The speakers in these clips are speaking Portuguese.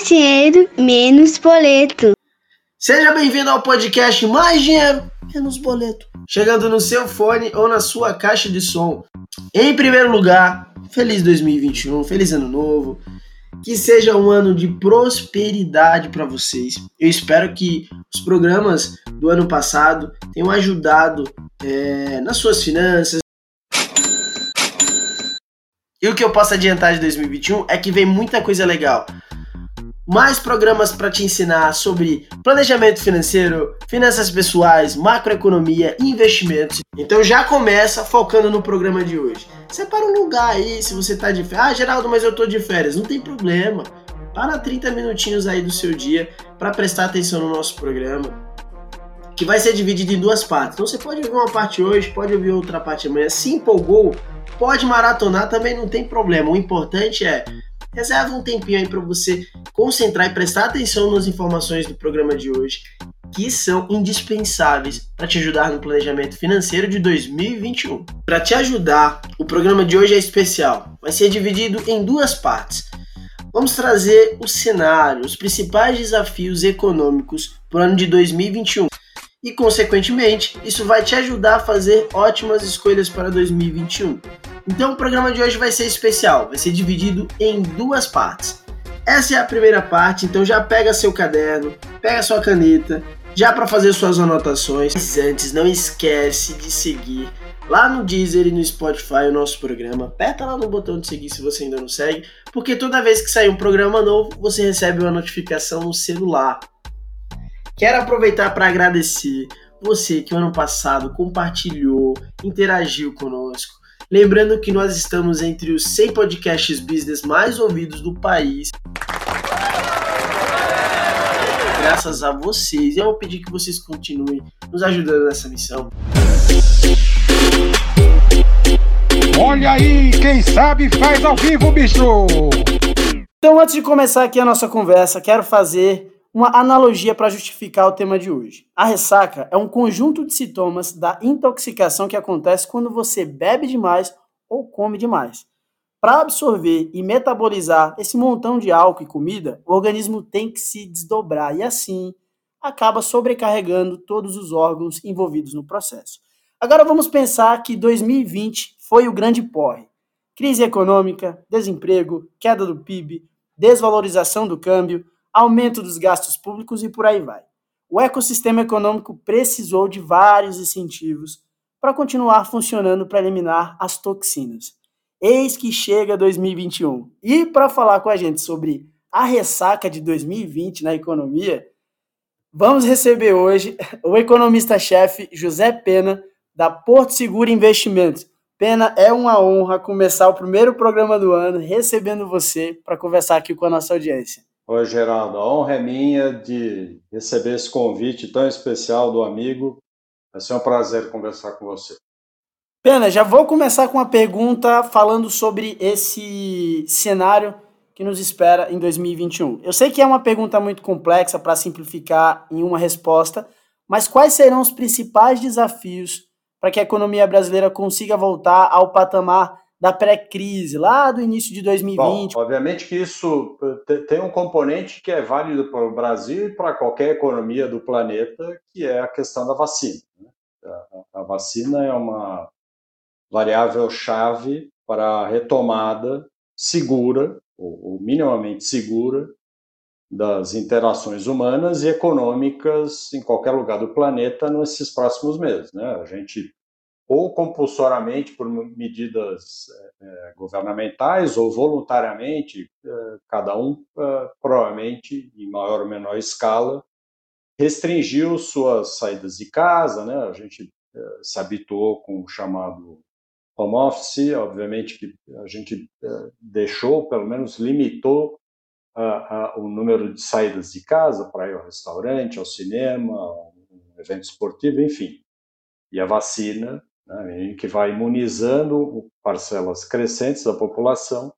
Mais dinheiro, menos boleto. Seja bem-vindo ao podcast Mais Dinheiro, Menos Boleto. Chegando no seu fone ou na sua caixa de som. Em primeiro lugar, feliz 2021, feliz ano novo. Que seja um ano de prosperidade para vocês. Eu espero que os programas do ano passado tenham ajudado é, nas suas finanças. E o que eu posso adiantar de 2021 é que vem muita coisa legal mais programas para te ensinar sobre planejamento financeiro, finanças pessoais, macroeconomia, investimentos. Então já começa focando no programa de hoje. Separa um lugar aí, se você tá de férias. Ah, Geraldo, mas eu tô de férias. Não tem problema. Para 30 minutinhos aí do seu dia para prestar atenção no nosso programa, que vai ser dividido em duas partes. Então você pode ouvir uma parte hoje, pode ouvir outra parte amanhã. Se empolgou, pode maratonar, também não tem problema. O importante é reserva um tempinho aí para você concentrar e prestar atenção nas informações do programa de hoje, que são indispensáveis para te ajudar no planejamento financeiro de 2021. Para te ajudar, o programa de hoje é especial. Vai ser dividido em duas partes. Vamos trazer o cenário, os principais desafios econômicos para o ano de 2021 e, consequentemente, isso vai te ajudar a fazer ótimas escolhas para 2021. Então, o programa de hoje vai ser especial, vai ser dividido em duas partes. Essa é a primeira parte, então já pega seu caderno, pega sua caneta, já para fazer suas anotações. Mas antes, não esquece de seguir lá no Deezer e no Spotify o nosso programa. Aperta lá no botão de seguir se você ainda não segue, porque toda vez que sair um programa novo, você recebe uma notificação no celular. Quero aproveitar para agradecer você que o ano passado compartilhou, interagiu conosco. Lembrando que nós estamos entre os 100 podcasts business mais ouvidos do país. Graças a vocês, eu vou pedir que vocês continuem nos ajudando nessa missão. Olha aí, quem sabe faz ao vivo, bicho! Então, antes de começar aqui a nossa conversa, quero fazer uma analogia para justificar o tema de hoje. A ressaca é um conjunto de sintomas da intoxicação que acontece quando você bebe demais ou come demais. Para absorver e metabolizar esse montão de álcool e comida, o organismo tem que se desdobrar e assim acaba sobrecarregando todos os órgãos envolvidos no processo. Agora vamos pensar que 2020 foi o grande porre. Crise econômica, desemprego, queda do PIB, desvalorização do câmbio, aumento dos gastos públicos e por aí vai. O ecossistema econômico precisou de vários incentivos para continuar funcionando para eliminar as toxinas. Eis que chega 2021. E para falar com a gente sobre a ressaca de 2020 na economia, vamos receber hoje o economista-chefe José Pena, da Porto Seguro Investimentos. Pena, é uma honra começar o primeiro programa do ano recebendo você para conversar aqui com a nossa audiência. Oi, Geraldo. A honra é minha de receber esse convite tão especial do amigo. Vai ser um prazer conversar com você. Pena, já vou começar com uma pergunta falando sobre esse cenário que nos espera em 2021. Eu sei que é uma pergunta muito complexa para simplificar em uma resposta, mas quais serão os principais desafios para que a economia brasileira consiga voltar ao patamar da pré-crise, lá do início de 2020. Bom, obviamente que isso tem um componente que é válido para o Brasil e para qualquer economia do planeta, que é a questão da vacina. Né? A, vacina é uma variável-chave para a retomada segura, ou, ou minimamente segura, das interações humanas e econômicas em qualquer lugar do planeta nesses próximos meses. Né? A gente ou compulsoriamente por medidas é, governamentais ou voluntariamente, é, cada um é, provavelmente em maior ou menor escala restringiu suas saídas de casa, né? A gente se habituou com o chamado home office, obviamente que a gente deixou, pelo menos limitou o número de saídas de casa para ir ao restaurante, ao cinema, a um evento esportivo, enfim. E a vacina né, que vai imunizando parcelas crescentes da população,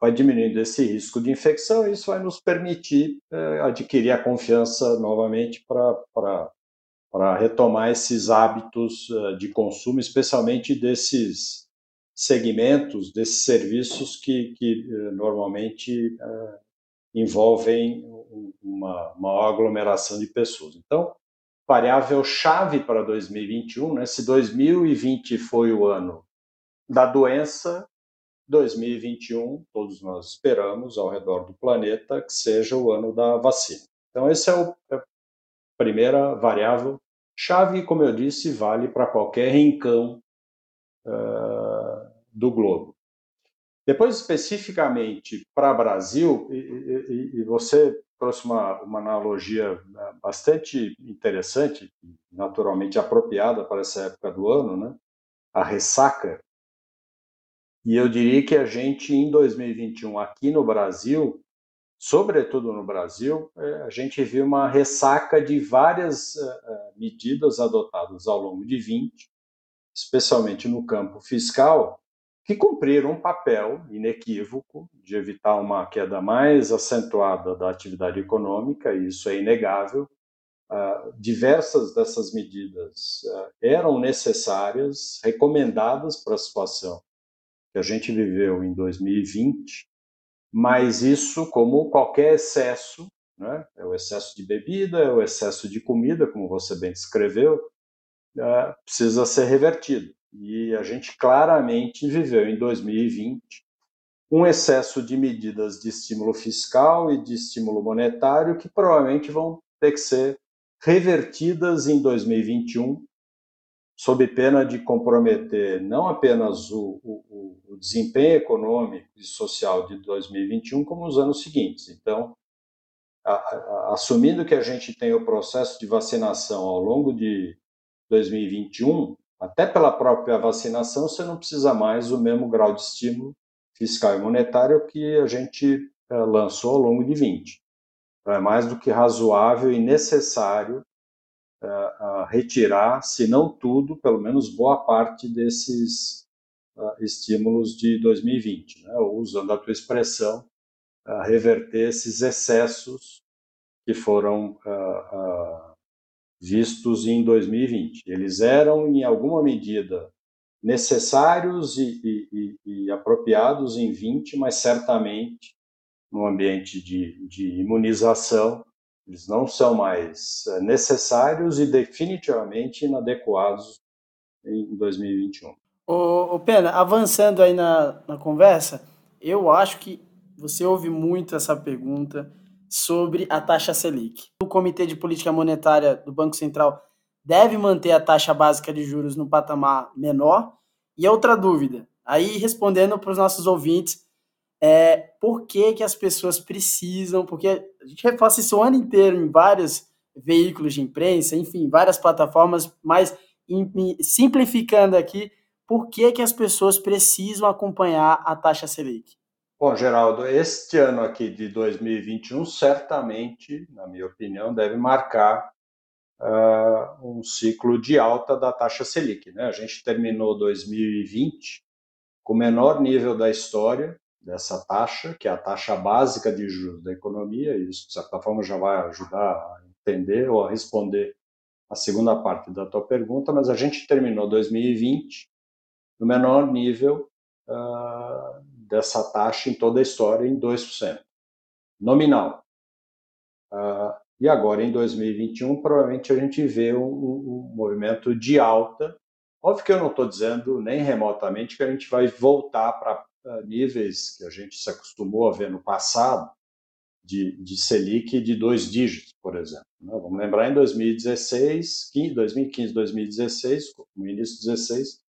vai diminuindo esse risco de infecção e isso vai nos permitir é, adquirir a confiança novamente para retomar esses hábitos uh, de consumo, especialmente desses segmentos, desses serviços que, que uh, normalmente uh, envolvem uma maior aglomeração de pessoas. Então, variável chave para 2021, né? Se 2020 foi o ano da doença, 2021, todos nós esperamos ao redor do planeta que seja o ano da vacina. Então, essa é, é a primeira variável chave, como eu disse, vale para qualquer rincão uh, do globo. Depois, especificamente para Brasil, e, e, e, você trouxe uma, uma analogia né, bastante interessante, naturalmente apropriada para essa época do ano, né? a ressaca e eu diria que a gente, em 2021, aqui no Brasil, sobretudo no Brasil, é, a gente viu uma ressaca de várias é, é, medidas adotadas ao longo de 20, especialmente no campo fiscal, que cumpriram um papel inequívoco de evitar uma queda mais acentuada da atividade econômica, e isso é inegável. Uh, diversas dessas medidas uh, eram necessárias, recomendadas para a situação que a gente viveu em 2020, mas isso, como qualquer excesso, né, é o excesso de bebida, é o excesso de comida, como você bem descreveu, é, precisa ser revertido. E a gente claramente viveu em 2020 um excesso de medidas de estímulo fiscal e de estímulo monetário que provavelmente vão ter que ser revertidas em 2021 sob pena de comprometer não apenas o, o, o, desempenho econômico e social de 2021, como os anos seguintes. Então, a, a, assumindo que a gente tem o processo de vacinação ao longo de 2021, até pela própria vacinação, você não precisa mais o mesmo grau de estímulo fiscal e monetário que a gente é, lançou ao longo de 20. Então, é mais do que razoável e necessário uh, retirar, se não tudo, pelo menos boa parte desses uh, estímulos de 2020, né? ou, usando a tua expressão, reverter esses excessos que foram vistos em 2020. Eles eram, em alguma medida, necessários e, e, e, apropriados em 20, mas certamente no ambiente de, de imunização eles não são mais eh, necessários e definitivamente inadequados em 2021. Ô, ô Pena, avançando aí na, na conversa, eu acho que você ouve muito essa pergunta sobre a taxa Selic. O Comitê de Política Monetária do Banco Central deve manter a taxa básica de juros no patamar menor? E outra dúvida, aí respondendo para os nossos ouvintes, é, por que, que as pessoas precisam, porque a gente reforça isso o ano inteiro em vários veículos de imprensa, enfim, várias plataformas, mas simplificando aqui, por que, que as pessoas precisam acompanhar a taxa Selic? Bom, Geraldo, este ano aqui de 2021 certamente, na minha opinião, deve marcar uh, um ciclo de alta da taxa Selic. Né? A gente terminou 2020 com o menor nível da história, dessa taxa, que é a taxa básica de juros da economia, e isso, de certa forma, já vai ajudar a entender ou a responder a segunda parte da tua pergunta, mas a gente terminou 2020 no menor nível uh, dessa taxa em toda a história, em 2%, nominal. Uh, e agora, em 2021, provavelmente a gente vê um, um, movimento de alta. Óbvio que eu não estou dizendo nem remotamente que a gente vai voltar para níveis que a gente se acostumou a ver no passado, de, de Selic de dois dígitos, por exemplo. Né? Vamos lembrar em 2016, 2015, 2016, no início de 2016,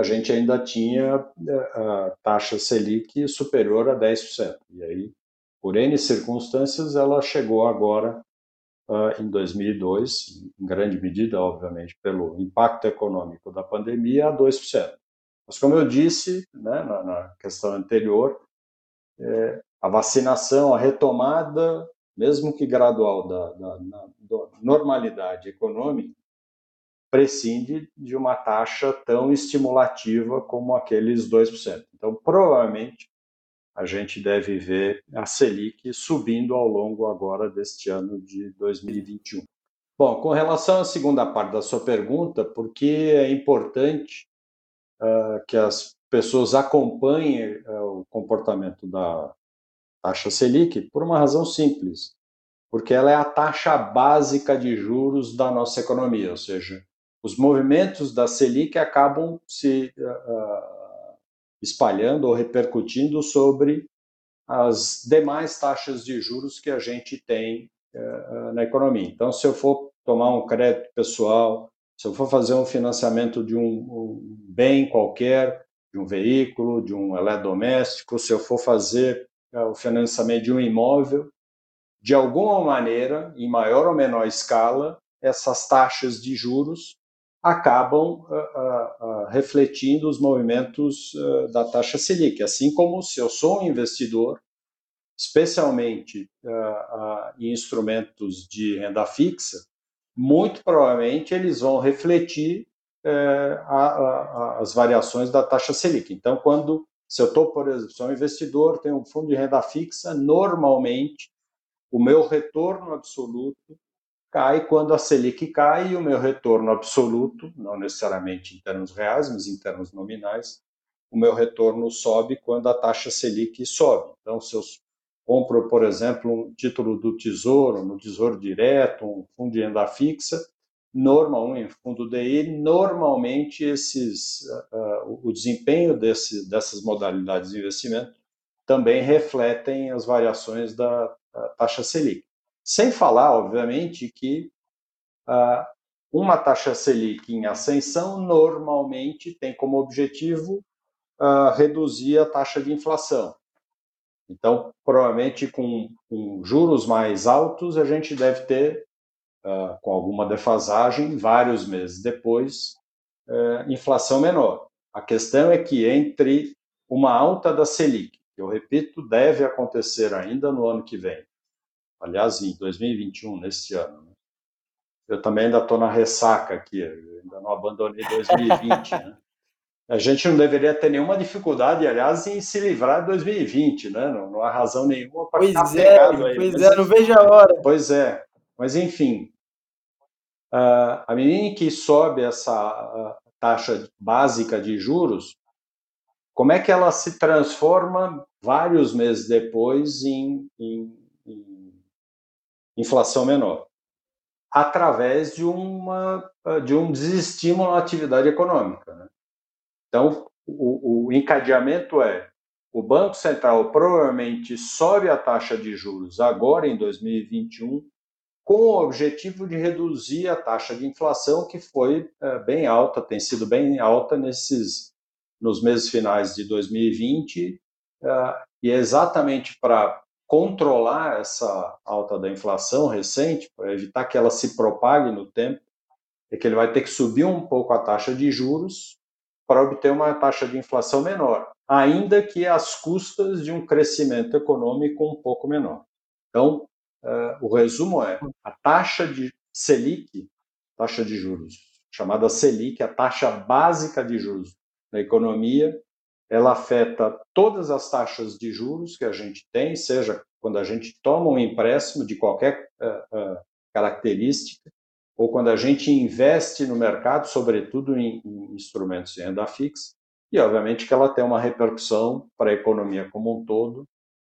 a gente ainda tinha eh, a taxa Selic superior a 10%. E aí, por N circunstâncias, ela chegou agora uh, em 2002, em grande medida, obviamente, pelo impacto econômico da pandemia, a 2%. Mas, como eu disse né, na, na, questão anterior, é, a vacinação, a retomada, mesmo que gradual, da, da, da normalidade econômica, prescinde de uma taxa tão estimulativa como aqueles 2%. Então, provavelmente, a gente deve ver a Selic subindo ao longo agora deste ano de 2021. Bom, com relação à segunda parte da sua pergunta, por que é importante uh, que as pessoas acompanhem uh, o comportamento da, taxa Selic, por uma razão simples, porque ela é a taxa básica de juros da nossa economia, ou seja, os movimentos da Selic acabam se uh, espalhando ou repercutindo sobre as demais taxas de juros que a gente tem uh, na economia. Então, se eu for tomar um crédito pessoal, se eu for fazer um financiamento de um, um bem qualquer, de um veículo, de um eletrodoméstico, se eu for fazer uh, o financiamento de um imóvel, de alguma maneira, em maior ou menor escala, essas taxas de juros acabam uh, uh, refletindo os movimentos da taxa Selic. Assim como se eu sou um investidor, especialmente em instrumentos de renda fixa, muito provavelmente eles vão refletir as variações da taxa Selic. Então, quando se eu estou, por exemplo, sou um investidor, tenho um fundo de renda fixa, normalmente o meu retorno absoluto cai quando a Selic cai e o meu retorno absoluto, não necessariamente em termos reais, mas em termos nominais, o meu retorno sobe quando a taxa Selic sobe. Então, se eu compro, por exemplo, um título do Tesouro, no Tesouro Direto, um fundo de renda fixa, normal, um fundo DI, normalmente esses, uh, o desempenho desse, dessas modalidades de investimento também refletem as variações da taxa Selic. Sem falar, obviamente, que uh, uma taxa Selic em ascensão normalmente tem como objetivo uh, reduzir a taxa de inflação. Então, provavelmente com, com, juros mais altos, a gente deve ter, uh, com alguma defasagem, vários meses depois, uh, inflação menor. A questão é que entre uma alta da Selic, que eu repito, deve acontecer ainda no ano que vem, aliás, em 2021, neste ano. Né? Eu também ainda estou na ressaca aqui, ainda não abandonei 2020. né? A gente não deveria ter nenhuma dificuldade, aliás, em se livrar de 2020, né? Não, não há razão nenhuma para ficar é, pegado aí. Pois mas, é, não vejo a hora. Pois é, mas enfim, à medida que sobe essa taxa básica de juros, como é que ela se transforma vários meses depois em, em inflação menor, através de, uma, de um desestímulo à atividade econômica. Né? Então, o, o encadeamento é o Banco Central provavelmente sobe a taxa de juros agora em 2021 com o objetivo de reduzir a taxa de inflação que foi é, bem alta, tem sido bem alta nesses nos meses finais de 2020 é, e exatamente para controlar essa alta da inflação recente, para evitar que ela se propague no tempo, é que ele vai ter que subir um pouco a taxa de juros para obter uma taxa de inflação menor, ainda que às custas de um crescimento econômico um pouco menor. Então, uh, o resumo é: a taxa de Selic, taxa de juros, chamada Selic, a taxa básica de juros na economia, ela afeta todas as taxas de juros que a gente tem, seja quando a gente toma um empréstimo de qualquer uh, uh, característica, ou quando a gente investe no mercado, sobretudo em, em, instrumentos de renda fixa, e obviamente que ela tem uma repercussão para a economia como um todo,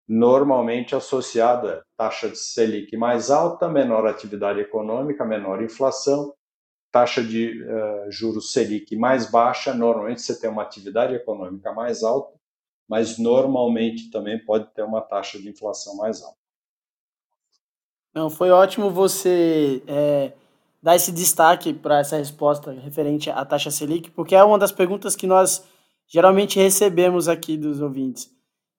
normalmente associada a taxa de Selic mais alta, menor atividade econômica, menor inflação, taxa de uh, juros Selic mais baixa, normalmente você tem uma atividade econômica mais alta, mas normalmente também pode ter uma taxa de inflação mais alta. Não, foi ótimo você é, dar esse destaque para essa resposta referente à taxa Selic, porque é uma das perguntas que nós geralmente recebemos aqui dos ouvintes.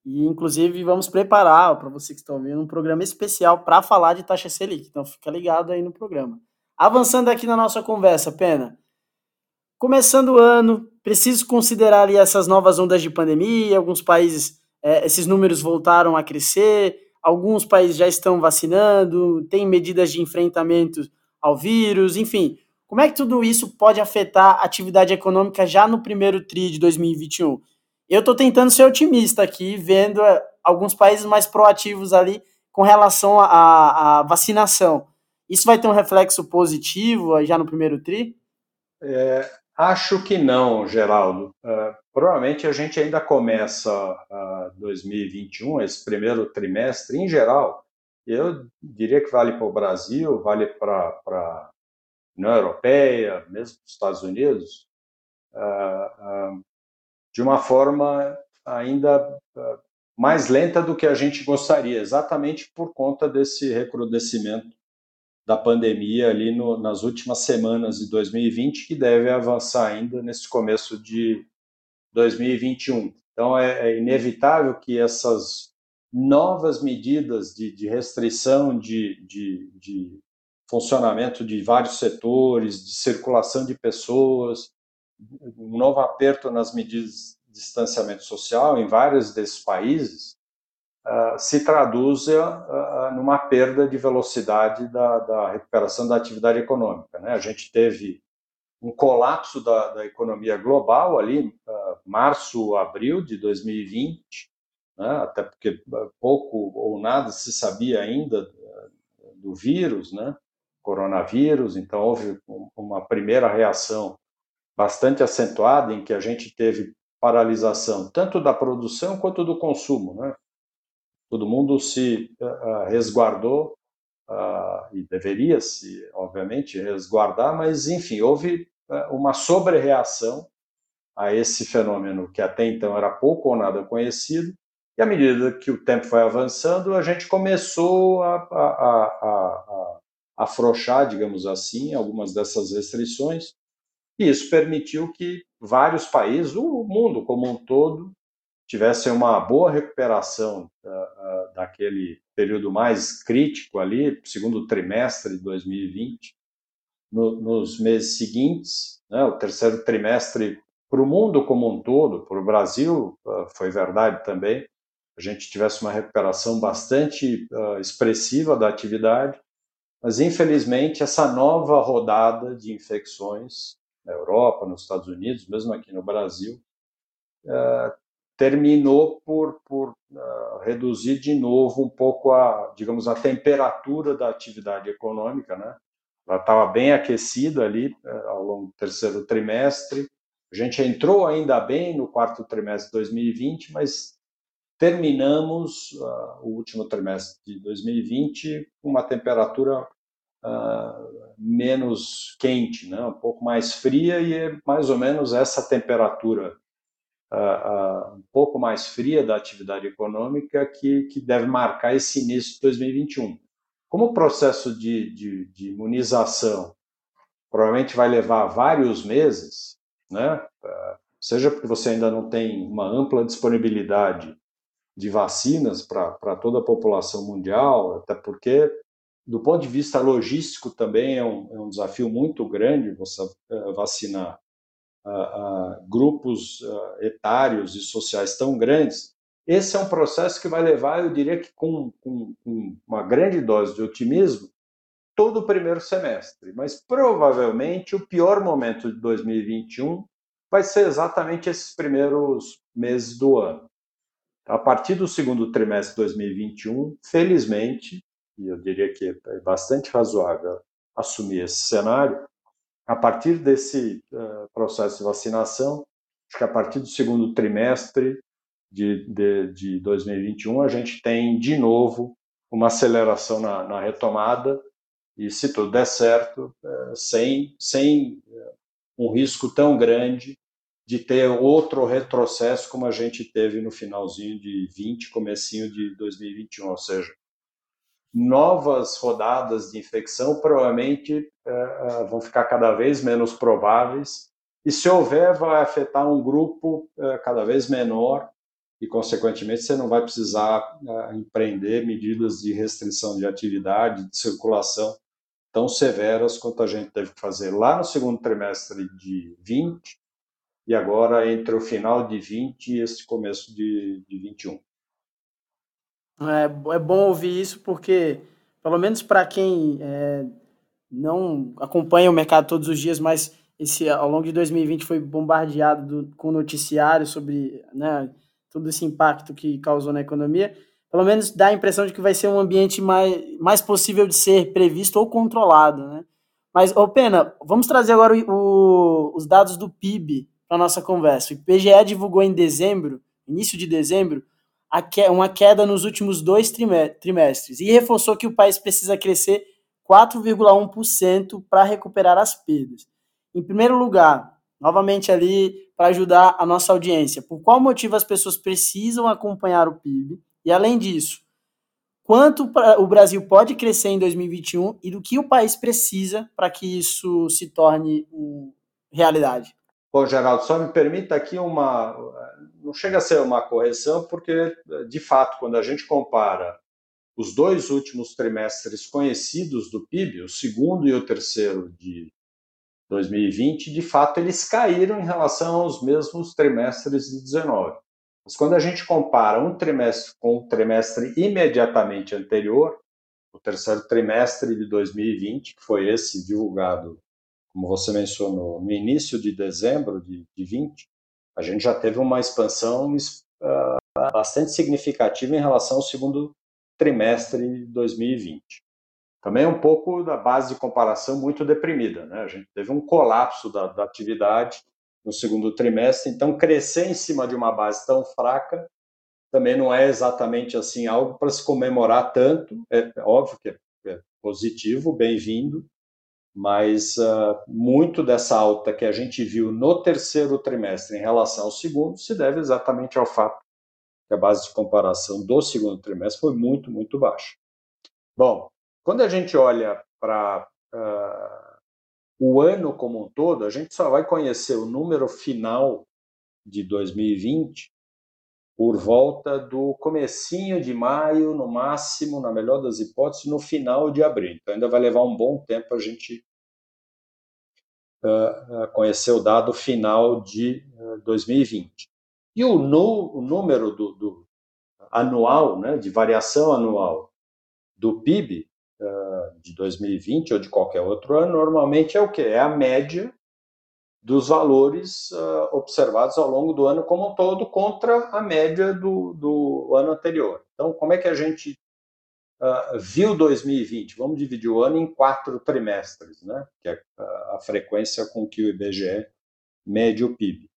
E, inclusive, vamos preparar, para você que está ouvindo, um programa especial para falar de taxa Selic. Então, fica ligado aí no programa. Avançando aqui na nossa conversa, Pena. Começando o ano, preciso considerar ali essas novas ondas de pandemia. Alguns países, é, esses números voltaram a crescer. Alguns países já estão vacinando, tem medidas de enfrentamento ao vírus, enfim. Como é que tudo isso pode afetar a atividade econômica já no primeiro TRI de 2021? Eu estou tentando ser otimista aqui, vendo é, alguns países mais proativos ali com relação à vacinação. Isso vai ter um reflexo positivo já no primeiro TRI? É, Acho que não, Geraldo. Uh, provavelmente a gente ainda começa uh, 2021, esse primeiro trimestre, em geral. Eu diria que vale para o Brasil, vale para a União Europeia, mesmo para os Estados Unidos, uh, de uma forma ainda mais lenta do que a gente gostaria, exatamente por conta desse recrudescimento da pandemia ali no, nas últimas semanas de 2020, que deve avançar ainda nesse começo de 2021. Então, é, é inevitável que essas novas medidas de, de restrição de, de, de, funcionamento de vários setores, de circulação de pessoas, um novo aperto nas medidas de distanciamento social em vários desses países, uh, se traduz uh, numa perda de velocidade da, da, recuperação da atividade econômica. Né? A gente teve um colapso da, da economia global ali, março, abril de 2020, né? até porque pouco ou nada se sabia ainda do vírus, né? coronavírus, então houve uma primeira reação bastante acentuada em que a gente teve paralisação tanto da produção quanto do consumo, né? Todo mundo se uh, resguardou uh, e deveria se, obviamente, resguardar, mas enfim, houve uh, uma sobrereação a esse fenômeno que até então era pouco ou nada conhecido, e à medida que o tempo foi avançando, a gente começou a, a, a, a afrouxar, digamos assim, algumas dessas restrições, e isso permitiu que vários países, o mundo como um todo, tivessem uma boa recuperação uh, daquele período mais crítico ali, segundo trimestre de 2020, no, nos meses seguintes, né, o terceiro trimestre para o mundo como um todo, para o Brasil uh, foi verdade também, a gente tivesse uma recuperação bastante expressiva da atividade, mas infelizmente essa nova rodada de infecções na Europa, nos Estados Unidos, mesmo aqui no Brasil, terminou por, por uh, reduzir de novo um pouco a, digamos, a temperatura da atividade econômica, né? Ela estava bem aquecida ali uh, ao longo do terceiro trimestre. A gente entrou ainda bem no quarto trimestre de 2020, mas terminamos uh, o último trimestre de 2020 com uma temperatura menos quente, né? um pouco mais fria, e é mais ou menos essa temperatura uh, um pouco mais fria da atividade econômica que, que deve marcar esse início de 2021. Como o processo de, de, de imunização provavelmente vai levar vários meses, né? Seja porque você ainda não tem uma ampla disponibilidade de vacinas para toda a população mundial, até porque, do ponto de vista logístico, também é um, é um desafio muito grande você uh, grupos etários e sociais tão grandes, esse é um processo que vai levar, eu diria que com, com, com uma grande dose de otimismo, todo o primeiro semestre. Mas provavelmente o pior momento de 2021 vai ser exatamente esses primeiros meses do ano. A partir do segundo trimestre de 2021, felizmente, e eu diria que é bastante razoável assumir esse cenário, a partir desse uh, processo de vacinação, acho que a partir do segundo trimestre de, de, de 2021, a gente tem de novo uma aceleração na, na retomada, e se tudo der certo, uh, sem, sem uh, um risco tão grande de ter outro retrocesso como a gente teve no finalzinho de 20, comecinho de 2021, ou seja, novas rodadas de infecção provavelmente uh, vão ficar cada vez menos prováveis e se houver vai afetar um grupo uh, cada vez menor e consequentemente você não vai precisar empreender medidas de restrição de atividade, de circulação tão severas quanto a gente teve que fazer lá no segundo trimestre de 20 e agora entre o final de 20 e esse começo de, de 21. É, é bom ouvir isso porque, pelo menos para quem é, não acompanha o mercado todos os dias, mas esse ao longo de 2020 foi bombardeado do, com noticiários sobre né, todo esse impacto que causou na economia, pelo menos dá a impressão de que vai ser um ambiente mais, mais possível de ser previsto ou controlado, né? Mas, ô Pena, vamos trazer agora o, o, os dados do PIB para nossa conversa. O IPGE divulgou em dezembro, início de dezembro, uma queda nos últimos dois trimestres e reforçou que o país precisa crescer 4,1% para recuperar as perdas. Em primeiro lugar, novamente ali para ajudar a nossa audiência, por qual motivo as pessoas precisam acompanhar o PIB? E além disso, quanto o Brasil pode crescer em 2021 e do que o país precisa para que isso se torne realidade? Bom, Geraldo, só me permita aqui uma. Não chega a ser uma correção, porque, de fato, quando a gente compara os dois últimos trimestres conhecidos do PIB, o segundo e o terceiro de 2020, de fato, eles caíram em relação aos mesmos trimestres de 19. Mas quando a gente compara um trimestre com o trimestre imediatamente anterior, o terceiro trimestre de 2020, que foi esse divulgado como você mencionou, no início de dezembro de, de 20, a gente já teve uma expansão uh, bastante significativa em relação ao segundo trimestre de 2020. Também um pouco da base de comparação muito deprimida, né? A gente teve um colapso da, da atividade no segundo trimestre, então crescer em cima de uma base tão fraca também não é exatamente assim algo para se comemorar tanto. É óbvio que é, é positivo, bem-vindo, mas uh, muito dessa alta que a gente viu no terceiro trimestre em relação ao segundo se deve exatamente ao fato que a base de comparação do segundo trimestre foi muito, muito baixa. Bom, quando a gente olha para uh, o ano como um todo, a gente só vai conhecer o número final de 2020 por volta do comecinho de maio, no máximo, na melhor das hipóteses, no final de abril. Então ainda vai levar um bom tempo a gente uh, conhecer o dado final de uh, 2020. E o, no, o número do, do, anual, né, de variação anual do PIB uh, de 2020 ou de qualquer outro ano, normalmente é o que? É a média dos valores uh, observados ao longo do ano como um todo contra a média do, do ano anterior. Então, como é que a gente uh, viu 2020? Vamos dividir o ano em quatro trimestres, né? que é a frequência com que o IBGE mede o PIB.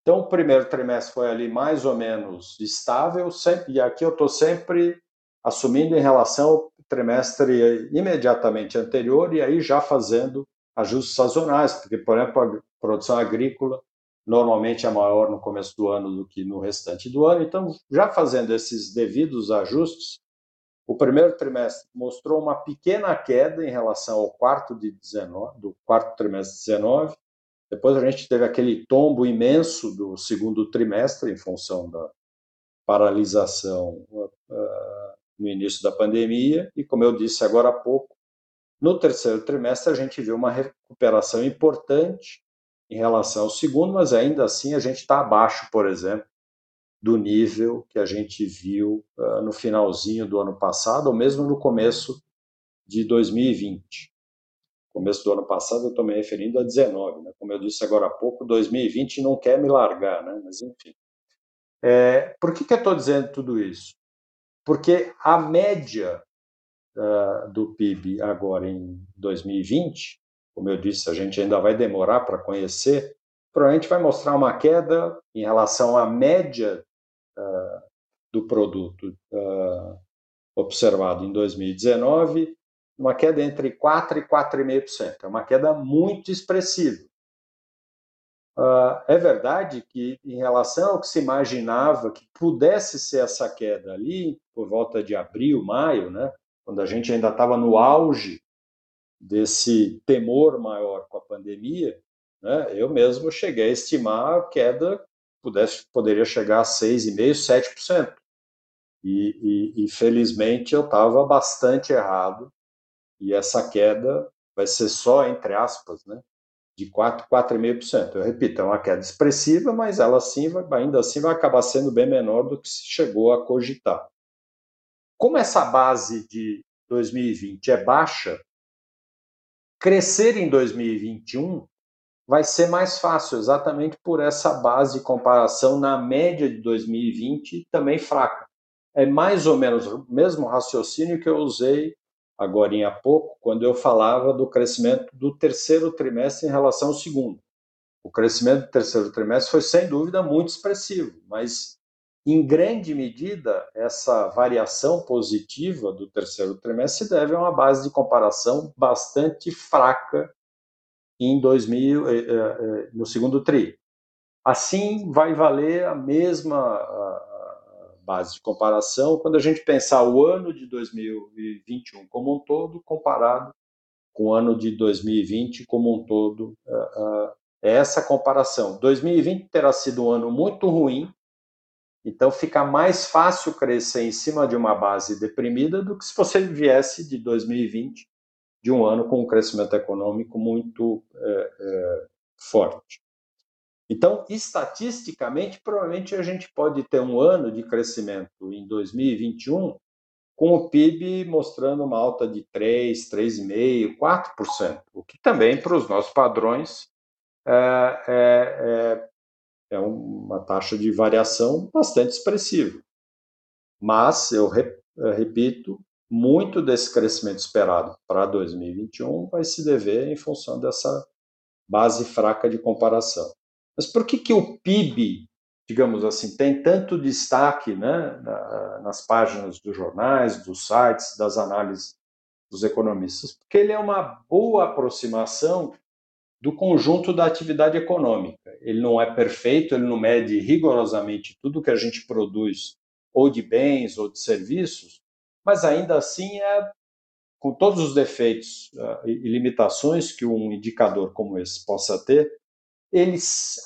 Então, o primeiro trimestre foi ali mais ou menos estável, sempre, e aqui eu estou sempre assumindo em relação ao trimestre imediatamente anterior e aí já fazendo ajustes sazonais, porque, por exemplo, a produção agrícola normalmente é maior no começo do ano do que no restante do ano. Então, já fazendo esses devidos ajustes, o primeiro trimestre mostrou uma pequena queda em relação ao quarto de 19, do quarto trimestre de 19. Depois a gente teve aquele tombo imenso do segundo trimestre em função da paralisação uh, no início da pandemia e como eu disse agora há pouco, no terceiro trimestre, a gente viu uma recuperação importante em relação ao segundo, mas ainda assim a gente está abaixo, por exemplo, do nível que a gente viu uh, no finalzinho do ano passado, ou mesmo no começo de 2020. Começo do ano passado eu estou me referindo a 19, né? como eu disse agora há pouco, 2020 não quer me largar, né? mas enfim. É, por que, que eu estou dizendo tudo isso? Porque a média uh, do PIB agora em 2020, como eu disse, a gente ainda vai demorar para conhecer, provavelmente vai mostrar uma queda em relação à média uh, do produto uh, observado em 2019, uma queda entre 4% e 4,5%. É uma queda muito expressiva. Uh, é verdade que, em relação ao que se imaginava que pudesse ser essa queda ali, por volta de abril, maio, né, quando a gente ainda estava no auge desse temor maior com a pandemia, né, eu mesmo cheguei a estimar a queda pudesse, poderia chegar a 6,5%, 7%. E, e, e felizmente eu estava bastante errado, e essa queda vai ser só, entre aspas, né, de 4, 4,5%. Eu repito, é uma queda expressiva, mas ela sim vai, ainda assim vai acabar sendo bem menor do que se chegou a cogitar. Como essa base de 2020 é baixa, crescer em 2021 vai ser mais fácil, exatamente por essa base de comparação na média de 2020 também fraca. É mais ou menos o mesmo raciocínio que eu usei agora há pouco, quando eu falava do crescimento do terceiro trimestre em relação ao segundo. O crescimento do terceiro trimestre foi, sem dúvida, muito expressivo, mas, em grande medida, essa variação positiva do terceiro trimestre se deve a uma base de comparação bastante fraca em 2000, eh, eh, no segundo tri. Assim, vai valer a mesma base de comparação quando a gente pensar o ano de 2021 como um todo comparado com o ano de 2020 como um todo. É essa comparação. 2020 terá sido um ano muito ruim, então fica mais fácil crescer em cima de uma base deprimida do que se você viesse de 2020, de um ano com um crescimento econômico muito é, é, forte. Então, estatisticamente, provavelmente a gente pode ter um ano de crescimento em 2021 com o PIB mostrando uma alta de 3, 3,5%, 4%, o que também, para os nossos padrões, é, é, é, uma taxa de variação bastante expressiva. Mas, eu repito, muito desse crescimento esperado para 2021 vai se dever em função dessa base fraca de comparação. Mas por que, que o PIB, digamos assim, tem tanto destaque né, nas páginas dos jornais, dos sites, das análises dos economistas? Porque ele é uma boa aproximação do conjunto da atividade econômica. Ele não é perfeito, ele não mede rigorosamente tudo que a gente produz, ou de bens ou de serviços, mas ainda assim é com todos os defeitos uh, e limitações que um indicador como esse possa ter, ele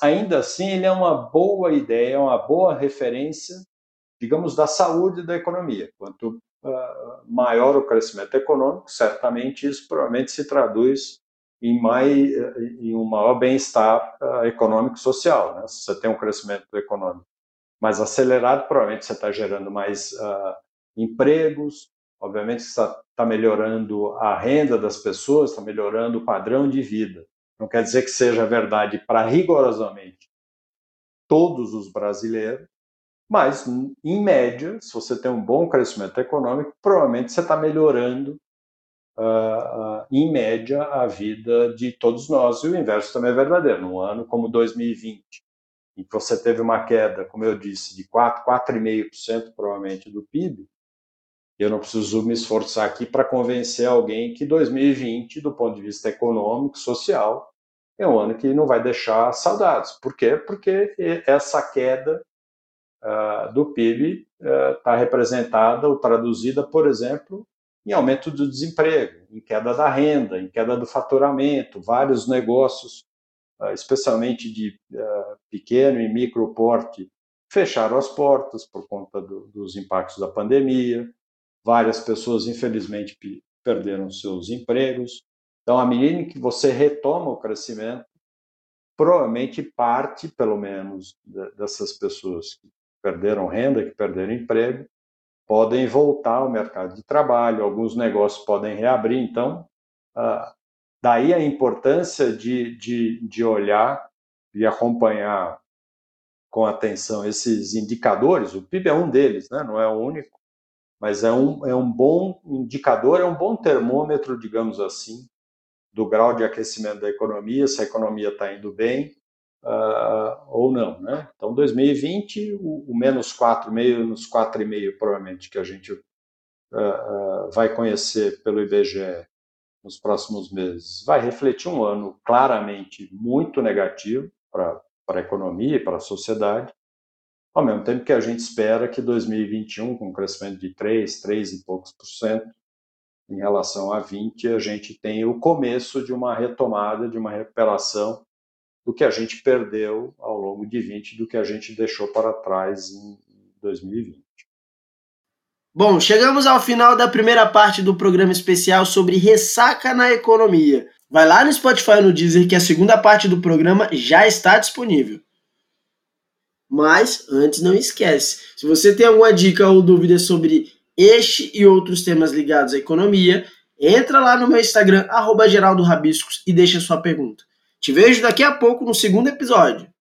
ainda assim ele é uma boa ideia, uma boa referência, digamos, da saúde da economia. Quanto uh, maior o crescimento econômico, certamente isso provavelmente se traduz em, mais, em um maior bem-estar uh, econômico e social. Né? Se você tem um crescimento econômico mais acelerado, provavelmente você está gerando mais uh, empregos, obviamente está tá melhorando a renda das pessoas, está melhorando o padrão de vida. Não quer dizer que seja verdade para rigorosamente todos os brasileiros, mas, em média, se você tem um bom crescimento econômico, provavelmente você está melhorando uh, em média, a vida de todos nós. E o inverso também é verdadeiro. Num ano como 2020, em que você teve uma queda, como eu disse, de 4, 4,5% provavelmente do PIB, eu não preciso me esforçar aqui para convencer alguém que 2020, do ponto de vista econômico, social, é um ano que não vai deixar saudades. Por quê? Porque essa queda uh, do PIB está uh, representada ou traduzida, por exemplo, em aumento do desemprego, em queda da renda, em queda do faturamento, vários negócios, ah, especialmente de ah, pequeno e micro porte, fecharam as portas por conta do, dos impactos da pandemia. Várias pessoas, infelizmente, perderam seus empregos. Então, à medida que você retoma o crescimento, provavelmente parte, pelo menos, dessas pessoas que perderam renda, que perderam emprego, podem voltar ao mercado de trabalho, alguns negócios podem reabrir. Então, uh, daí a importância de, de, de olhar e acompanhar com atenção esses indicadores. O PIB é um deles, né? não é o único, mas é um, é um bom indicador, é um bom termômetro, digamos assim, do grau de aquecimento da economia, se a economia está indo bem, uh, ou não. Né? Então, 2020, o, o menos 4,5, menos 4,5 provavelmente que a gente uh, uh, vai conhecer pelo IBGE nos próximos meses, vai refletir um ano claramente muito negativo para a economia e para a sociedade, ao mesmo tempo que a gente espera que 2021, com um crescimento de 3, 3 e poucos por cento, em relação a 20, a gente tenha o começo de uma retomada, de uma recuperação do que a gente perdeu ao longo de 20, do que a gente deixou para trás em 2020. Bom, chegamos ao final da primeira parte do programa especial sobre ressaca na economia. Vai lá no Spotify no Deezer que a segunda parte do programa já está disponível. Mas antes não esquece, se você tem alguma dica ou dúvida sobre este e outros temas ligados à economia, entra lá no meu Instagram, arroba Geraldo Rabiscos, e deixa sua pergunta. Te vejo daqui a pouco no segundo episódio.